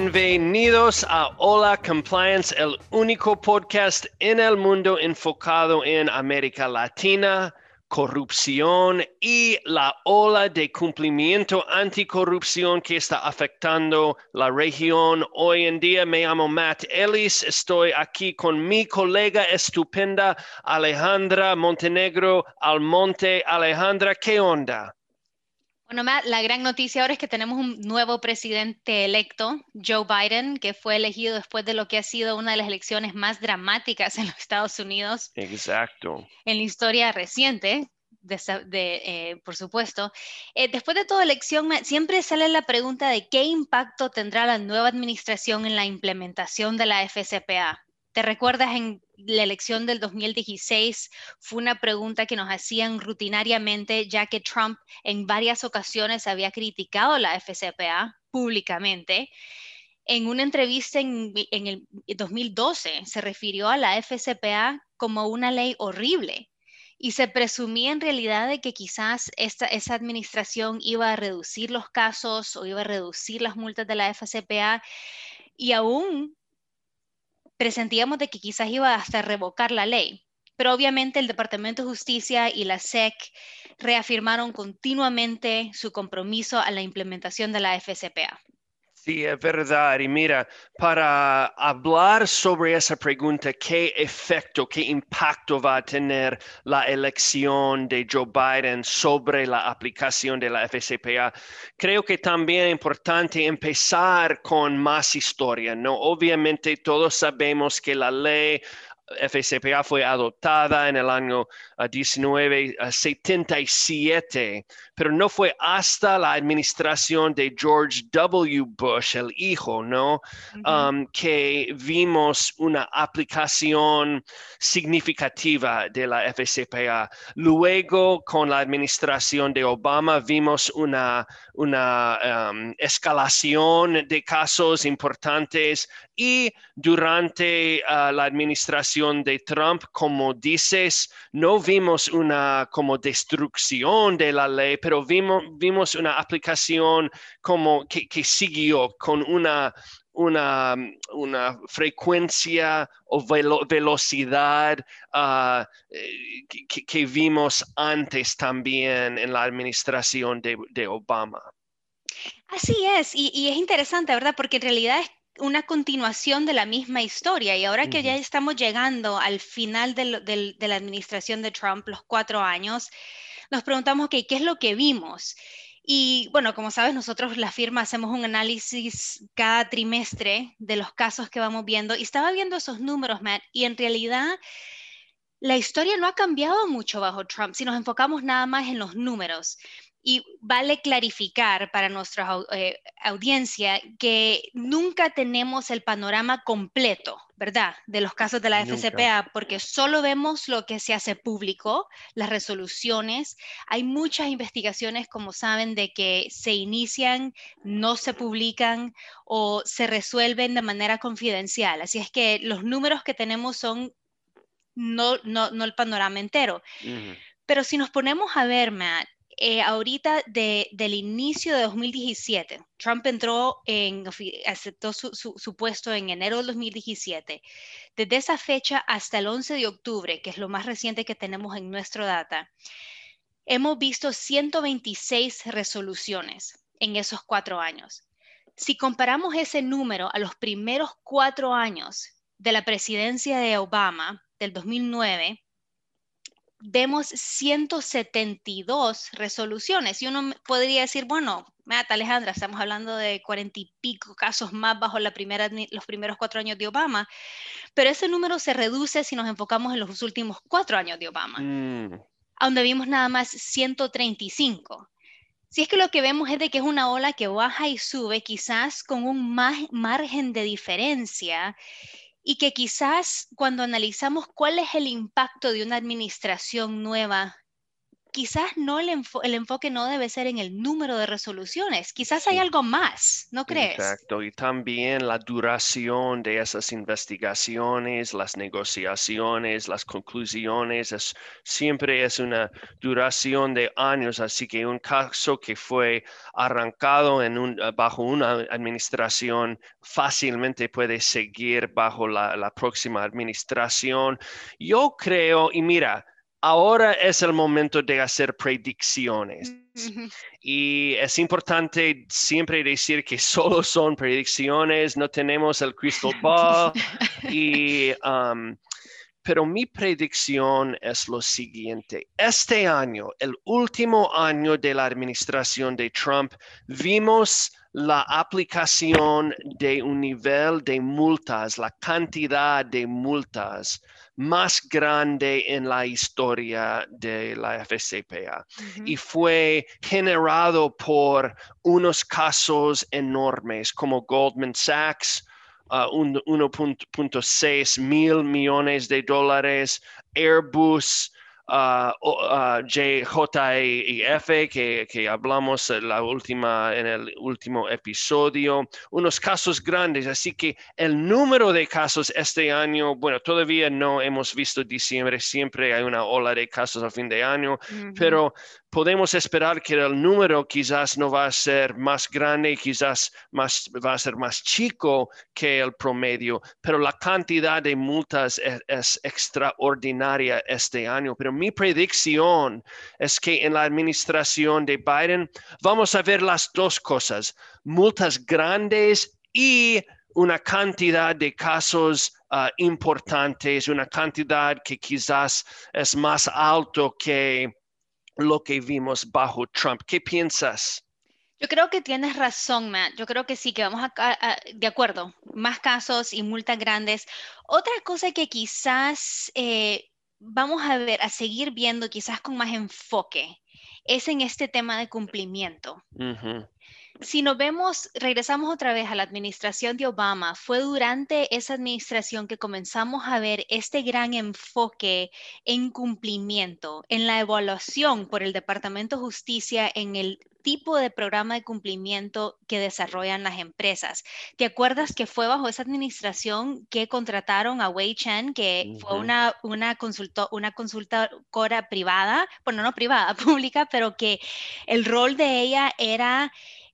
Bienvenidos a Hola Compliance, el único podcast en el mundo enfocado en América Latina, corrupción y la ola de cumplimiento anticorrupción que está afectando la región. Hoy en día me llamo Matt Ellis, estoy aquí con mi colega estupenda Alejandra Montenegro Almonte. Alejandra, ¿qué onda? Bueno, Matt, la gran noticia ahora es que tenemos un nuevo presidente electo, Joe Biden, que fue elegido después de lo que ha sido una de las elecciones más dramáticas en los Estados Unidos. Exacto. En la historia reciente, de, eh, por supuesto. Eh, después de toda elección, siempre sale la pregunta de qué impacto tendrá la nueva administración en la implementación de la FCPA. ¿Te recuerdas en la elección del 2016? Fue una pregunta que nos hacían rutinariamente, ya que Trump en varias ocasiones había criticado la FCPA públicamente. En una entrevista en, el 2012 se refirió a la FCPA como una ley horrible y se presumía en realidad de que quizás esta, esa administración iba a reducir los casos o iba a reducir las multas de la FCPA y aún presentíamos de que quizás iba hasta revocar la ley. Pero obviamente el Departamento de Justicia y la SEC reafirmaron continuamente su compromiso a la implementación de la FCPA. Sí, es verdad. Y mira, para hablar sobre esa pregunta, ¿qué efecto, qué impacto va a tener la elección de Joe Biden sobre la aplicación de la FCPA? Creo que también es importante empezar con más historia, ¿no? Obviamente todos sabemos que la ley FCPA fue adoptada en el año 1977, ah, pero no fue hasta la administración de George W. Bush, el hijo, ¿no? Um, que vimos una aplicación significativa de la FCPA. Luego, con la administración de Obama, vimos una, una um, escalación de casos importantes y durante ah, la administración de Trump, como dices, no vimos una como destrucción de la ley, pero vimos, vimos una aplicación como que, siguió con una, una, una, frecuencia o velocidad ah, eh, que, vimos antes también en la administración de, Obama. Así es, y, y, es interesante, ¿verdad? Porque en realidad es una continuación de la misma historia. Y ahora que ya estamos llegando al final de la administración de Trump, los cuatro años, nos preguntamos, ¿qué es lo que vimos? Y bueno, como sabes, nosotros la firma hacemos un análisis cada trimestre de los casos que vamos viendo. Y estaba viendo esos números, Matt, y en realidad la historia no ha cambiado mucho bajo Trump si nos enfocamos nada más en los números. Y vale clarificar para nuestra eh, audiencia que nunca tenemos el panorama completo, ¿verdad? De los casos de la FCPA, porque solo vemos lo que se hace público, las resoluciones. Hay muchas investigaciones, como saben, de que se inician, no se publican o se resuelven de manera confidencial. Así es que los números que tenemos son no, no, no el panorama entero. Pero si nos ponemos a ver, Matt, eh, ahorita del inicio de 2017, Trump entró en, aceptó su, puesto en enero del 2017. Desde esa fecha hasta el 11 de octubre, que es lo más reciente que tenemos en nuestro data, hemos visto 126 resoluciones en esos cuatro años. Si comparamos ese número a los primeros cuatro años de la presidencia de Obama, del 2009, vemos 172 resoluciones y uno podría decir, bueno, Mata Alejandra, estamos hablando de cuarenta y pico casos más bajo la primera, los primeros cuatro años de Obama, pero ese número se reduce si nos enfocamos en los últimos cuatro años de Obama, mm. donde vimos nada más 135. Si es que lo que vemos es de que es una ola que baja y sube, quizás con un margen de diferencia y que quizás cuando analizamos cuál es el impacto de una administración nueva quizás no el, enfoque no debe ser en el número de resoluciones, quizás hay algo más, ¿no crees? Exacto, y también la duración de esas investigaciones, las negociaciones, las conclusiones, es, siempre es una duración de años, así que un caso que fue arrancado en un, bajo una administración fácilmente puede seguir bajo la, la próxima administración. Yo creo, y mira, ahora es el momento de hacer predicciones. Y es importante siempre decir que solo son predicciones, no tenemos el crystal ball. y, um, pero mi predicción es lo siguiente. Este año, el último año de la administración de Trump, vimos la aplicación de un nivel de multas, la cantidad de multas más grande en la historia de la FCPA y fue generado por unos casos enormes como Goldman Sachs, 1.6 uh, mil millones de dólares, Airbus, uh, uh, JJF que, que hablamos la última, en el último episodio, unos casos grandes, así que el número de casos este año, bueno, todavía no hemos visto diciembre, siempre hay una ola de casos a fin de año, pero podemos esperar que el número quizás no va a ser más grande, quizás más, va a ser más chico que el promedio, pero la cantidad de multas es, es, extraordinaria este año. Pero mi predicción es que en la administración de Biden vamos a ver las dos cosas, multas grandes y una cantidad de casos uh, importantes, una cantidad que quizás es más alto que lo que vimos bajo Trump. ¿Qué piensas? Yo creo que tienes razón, Matt. Yo creo que sí, que vamos a, de acuerdo, más casos y multas grandes. Otra cosa que quizás eh, vamos a ver, a seguir viendo quizás con más enfoque, es en este tema de cumplimiento. Si nos vemos, regresamos otra vez a la administración de Obama, fue durante esa administración que comenzamos a ver este gran enfoque en cumplimiento, en la evaluación por el Departamento de Justicia en el tipo de programa de cumplimiento que desarrollan las empresas. ¿Te acuerdas que fue bajo esa administración que contrataron a Wei Chen, que fue una, una, una consultora privada, bueno, no privada, pública, pero que el rol de ella era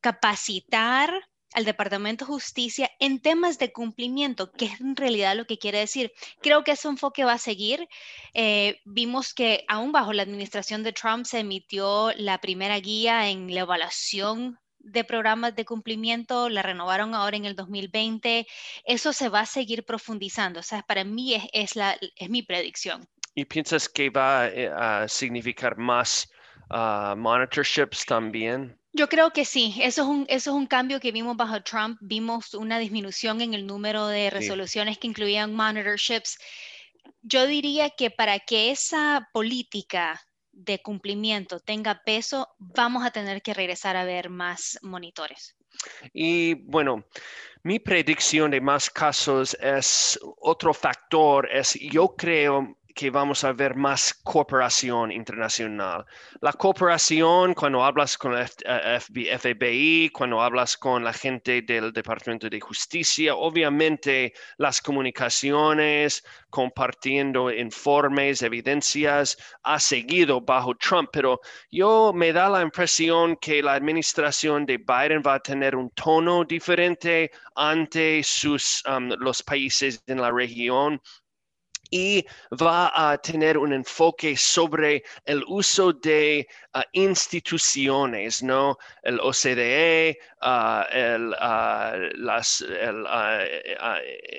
capacitar al Departamento de Justicia en temas de cumplimiento, que es en realidad lo que quiere decir. Creo que ese enfoque va a seguir. Eh, vimos que aún bajo la administración de Trump se emitió la primera guía en la evaluación de programas de cumplimiento, la renovaron ahora en el 2020. Eso se va a seguir profundizando. O sea, para mí es, la, es mi predicción. ¿Y piensas que va eh, a significar más uh, monitorships también? Yo creo que sí, eso es, un, eso es un cambio que vimos bajo Trump, vimos una disminución en el número de resoluciones que incluían monitorships. Yo diría que para que esa política de cumplimiento tenga peso, vamos a tener que regresar a ver más monitores. Y bueno, mi predicción de más casos es otro factor, es yo creo que vamos a ver más cooperación internacional. La cooperación, cuando hablas con el FBI, cuando hablas con la gente del Departamento de Justicia, obviamente las comunicaciones, compartiendo informes, evidencias, ha seguido bajo Trump, pero yo me da la impresión que la administración de Biden va a tener un tono diferente ante sus, um, los países en la región y va a tener un enfoque sobre el uso de ah, instituciones, ¿no? El OCDE, uh, el, uh, las, el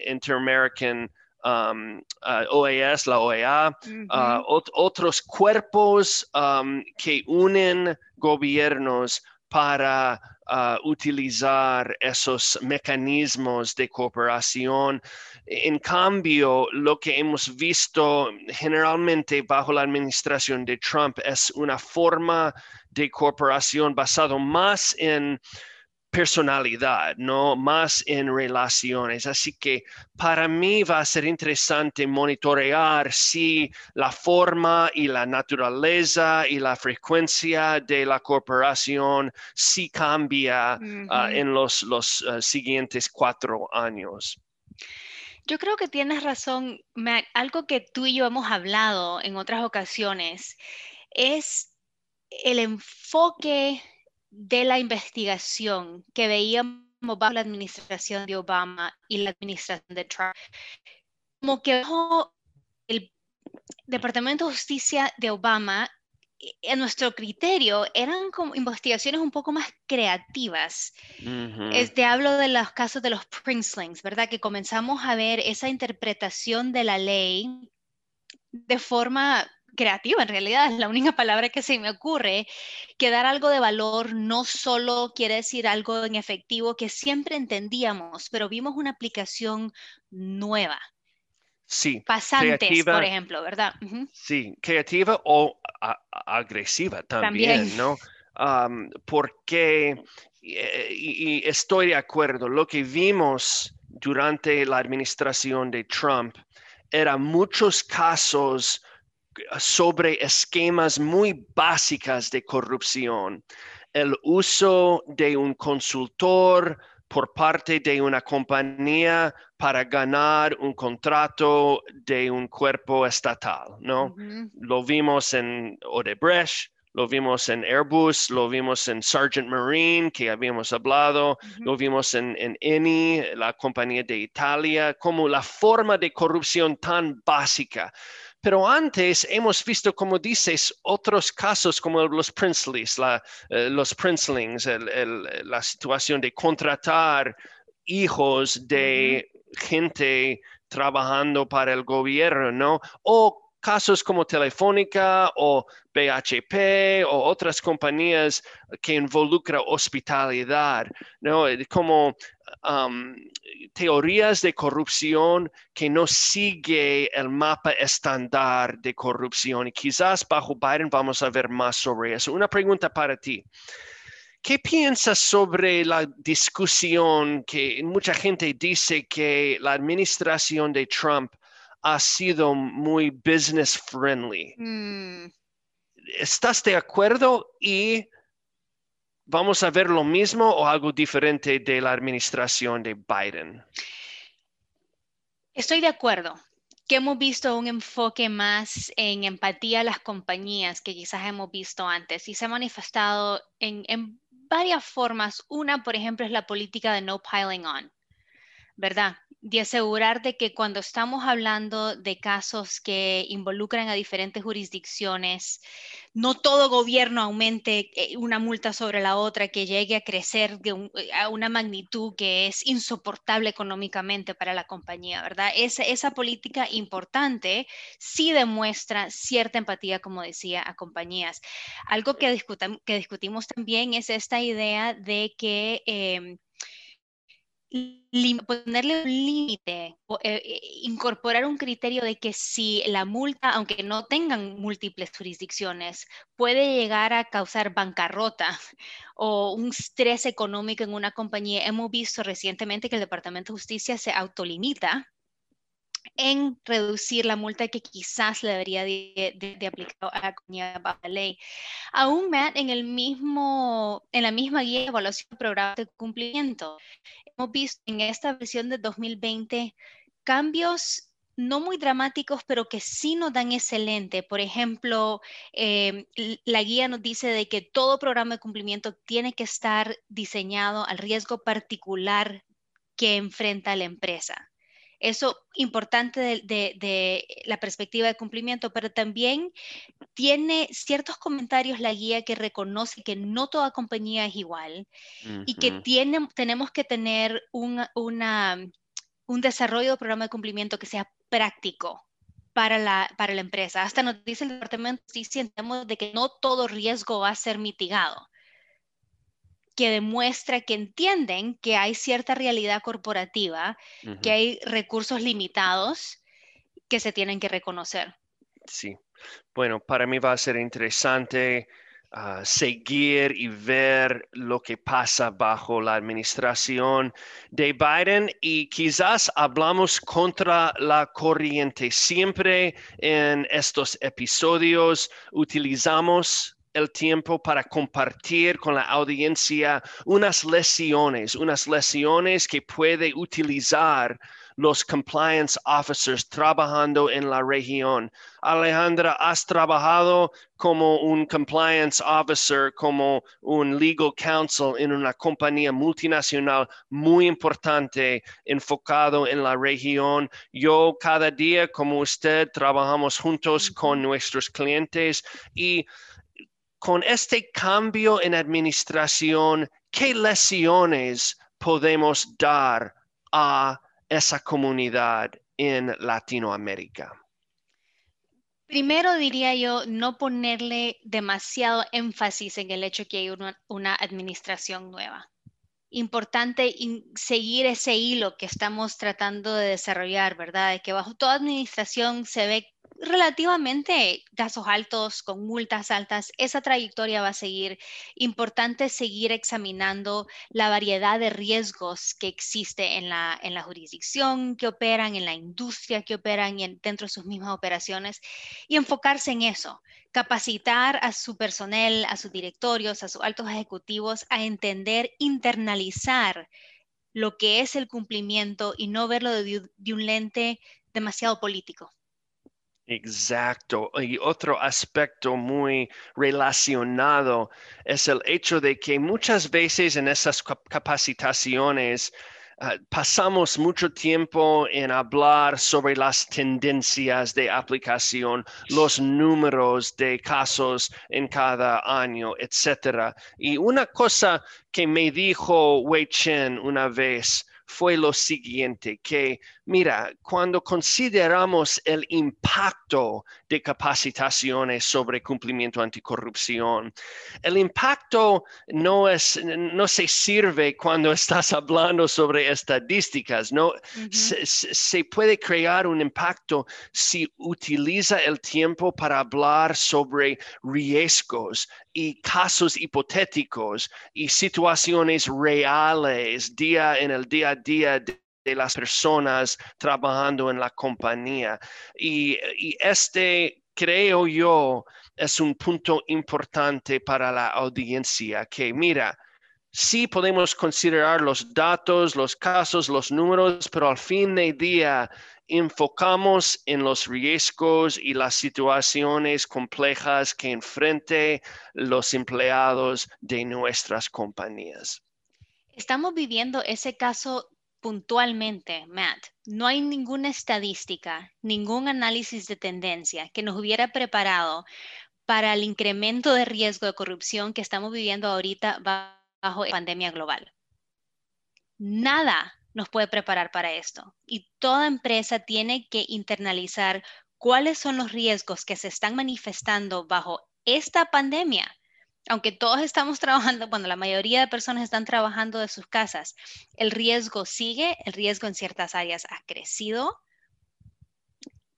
Inter-American um, OAS, la OEA, otros cuerpos um, que unen gobiernos para utilizar esos mecanismos de cooperación. En cambio, lo que hemos visto generalmente bajo la administración de Trump es una forma de cooperación basado más en personalidad, no más en relaciones. Así que para mí va a ser interesante monitorear si la forma y la naturaleza y la frecuencia de la corporación si cambia ah, en los, los ah, siguientes cuatro años. Yo creo que tienes razón, Matt. Algo que tú y yo hemos hablado en otras ocasiones es el enfoque de la investigación que veíamos bajo la administración de Obama y la administración de Trump. Como que bajo el Departamento de Justicia de Obama, a nuestro criterio, eran como investigaciones un poco más creativas. Este, hablo de los casos de los Princelings, ¿verdad? Que comenzamos a ver esa interpretación de la ley de forma creativa, en realidad es la única palabra que se me ocurre, que dar algo de valor no solo quiere decir algo en efectivo que siempre entendíamos, pero vimos una aplicación nueva. Sí. Pasantes, por ejemplo, ¿verdad? Sí, creativa o agresiva también, ¿no? porque, eh, y, estoy de acuerdo, lo que vimos durante la administración de Trump eran muchos casos sobre esquemas muy básicas de corrupción. El uso de un consultor por parte de una compañía para ganar un contrato de un cuerpo estatal, ¿no? Lo vimos en Odebrecht, lo vimos en Airbus, lo vimos en Sargent Marine, que habíamos hablado, lo vimos en, en Eni, la compañía de Italia, como la forma de corrupción tan básica. Pero antes hemos visto, como dices, otros casos como los Princeleys, eh, los Princelings, la situación de contratar hijos de gente trabajando para el gobierno, ¿no? O casos como Telefónica o BHP o otras compañías que involucran hospitalidad, ¿no? Como teorías de corrupción que no sigue el mapa estándar de corrupción y quizás bajo Biden vamos a ver más sobre eso. Una pregunta para ti. ¿Qué piensas sobre la discusión que mucha gente dice que la administración de Trump ha sido muy business friendly? Mm. ¿Estás de acuerdo y ¿Vamos a ver lo mismo o algo diferente de la administración de Biden? Estoy de acuerdo que hemos visto un enfoque más en empatía a las compañías que quizás hemos visto antes y se ha manifestado en, en varias formas. Una, por ejemplo, es la política de no piling on, ¿verdad? de asegurar de que cuando estamos hablando de casos que involucran a diferentes jurisdicciones, no todo gobierno aumente eh, una multa sobre la otra que llegue a crecer eh, a una magnitud que es insoportable económicamente para la compañía, ¿verdad? Esa, esa política importante sí demuestra cierta empatía, como decía, a compañías. Algo que, que discutimos también es esta idea de que... Em, ponerle un límite, eh, eh, incorporar un criterio de que si la multa, aunque no tengan múltiples jurisdicciones, puede llegar a causar bancarrota o un estrés económico en una compañía. Hemos visto recientemente que el Departamento de Justicia se autolimita en reducir la multa que quizás le debería de, aplicar a la compañía bajo la ley. Aún, en, el mismo, en la misma guía de evaluación de programas de cumplimiento, hemos visto en esta versión de 2020 cambios no muy dramáticos, pero que sí nos dan excelente. Por ejemplo, eh, la guía nos dice de que todo programa de cumplimiento tiene que estar diseñado al riesgo particular que enfrenta la empresa. Eso importante de, la perspectiva de cumplimiento, pero también tiene ciertos comentarios la guía que reconoce que no toda compañía es igual y que tiene, tenemos que tener un, un desarrollo de programa de cumplimiento que sea práctico para la, para la empresa. Hasta nos dice el departamento, sí, sientemos de que no todo riesgo va a ser mitigado que demuestra que entienden que hay cierta realidad corporativa, que hay recursos limitados que se tienen que reconocer. Sí, bueno, para mí va a ser interesante ah, seguir y ver lo que pasa bajo la administración de Biden y quizás hablamos contra la corriente. Siempre en estos episodios utilizamos el tiempo para compartir con la audiencia unas lesiones, unas lesiones que puede utilizar los compliance officers trabajando en la región. Alejandra, has trabajado como un compliance officer, como un legal counsel en una compañía multinacional muy importante enfocado en la región. Yo cada día, como usted, trabajamos juntos con nuestros clientes y con este cambio en administración, ¿qué lesiones podemos dar a esa comunidad en Latinoamérica? Primero diría yo no ponerle demasiado énfasis en el hecho que hay una, administración nueva. Importante seguir ese hilo que estamos tratando de desarrollar, ¿verdad? De que bajo toda administración se ve relativamente casos altos, con multas altas, esa trayectoria va a seguir. Importante seguir examinando la variedad de riesgos que existe en la, en la jurisdicción, que operan, en la industria que operan y dentro de sus mismas operaciones, y enfocarse en eso, capacitar a su personal, a sus directorios, a sus altos ejecutivos a entender, internalizar lo que es el cumplimiento y no verlo de un lente demasiado político. Exacto. Y otro aspecto muy relacionado es el hecho de que muchas veces en esas capacitaciones ah, pasamos mucho tiempo en hablar sobre las tendencias de aplicación, los números de casos en cada año, etc. Y una cosa que me dijo Wei Chen una vez fue lo siguiente, que mira, cuando consideramos el impacto de capacitaciones sobre cumplimiento anticorrupción, el impacto no, es, no se sirve cuando estás hablando sobre estadísticas, ¿no? se, se puede crear un impacto si utiliza el tiempo para hablar sobre riesgos y casos hipotéticos y situaciones reales día en el día a día de, las personas trabajando en la compañía. Y, este, creo yo, es un punto importante para la audiencia, que mira, sí podemos considerar los datos, los casos, los números, pero al fin de día enfocamos en los riesgos y las situaciones complejas que enfrente los empleados de nuestras compañías. Estamos viviendo ese caso puntualmente, Matt. No hay ninguna estadística, ningún análisis de tendencia que nos hubiera preparado para el incremento de riesgo de corrupción que estamos viviendo ahorita bajo la pandemia global. Nada nos puede preparar para esto. Y toda empresa tiene que internalizar cuáles son los riesgos que se están manifestando bajo esta pandemia. Aunque todos estamos trabajando, cuando la mayoría de personas están trabajando de sus casas, el riesgo sigue, el riesgo en ciertas áreas ha crecido.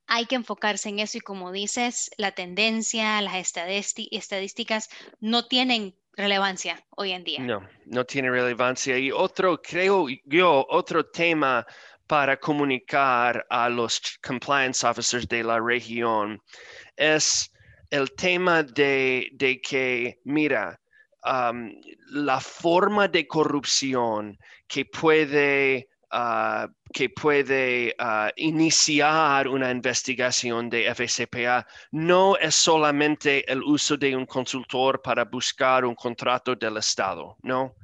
Hay que enfocarse en eso y como dices, la tendencia, las estadísticas no tienen relevancia hoy en día. No, no tiene relevancia. Y otro, creo yo, otro tema para comunicar a los compliance officers de la región es el tema de, que, mira, la forma de corrupción que puede Ah, que puede ah, iniciar una investigación de FCPA no es solamente el uso de un consultor para buscar un contrato del Estado, ¿no?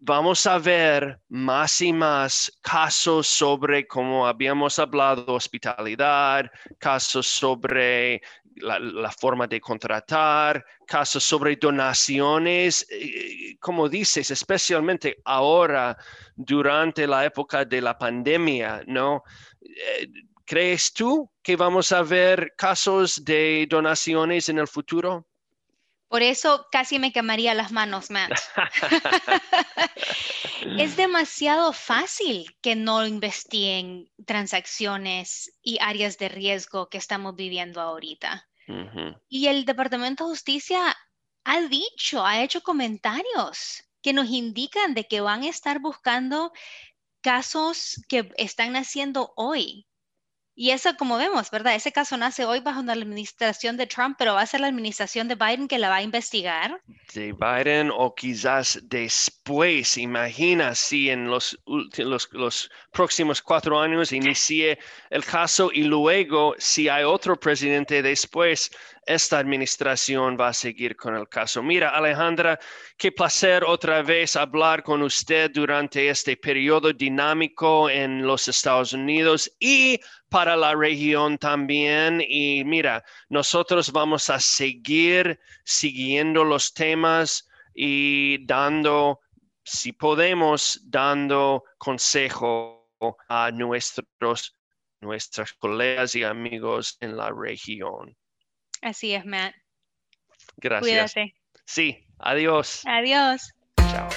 Vamos a ver más y más casos sobre, como habíamos hablado, hospitalidad, casos sobre la, forma de contratar, casos sobre donaciones, eh, como dices, especialmente ahora durante la época de la pandemia, ¿no? Eh, ¿Crees tú que vamos a ver casos de donaciones en el futuro? Por eso casi me quemaría las manos, Matt. es demasiado fácil que no investiguen transacciones y áreas de riesgo que estamos viviendo ahorita. Y el Departamento de Justicia ha dicho, ha hecho comentarios que nos indican de que van a estar buscando casos que están naciendo hoy. Y eso, como vemos, ¿verdad? Ese caso nace hoy bajo la administración de Trump, pero va a ser la administración de Biden que la va a investigar. De Biden o quizás después, imagina si en los, los, los próximos cuatro años inicie el caso y luego si hay otro presidente después, esta administración va a seguir con el caso. Mira, Alejandra, qué placer otra vez hablar con usted durante este periodo dinámico en los Estados Unidos y para la región también. Y mira, nosotros vamos a seguir siguiendo los temas y dando, si podemos, dando consejo a nuestros, nuestras colegas y amigos en la región. Así es, Matt. Gracias. Cuídate. Sí, adiós. Adiós. Chao.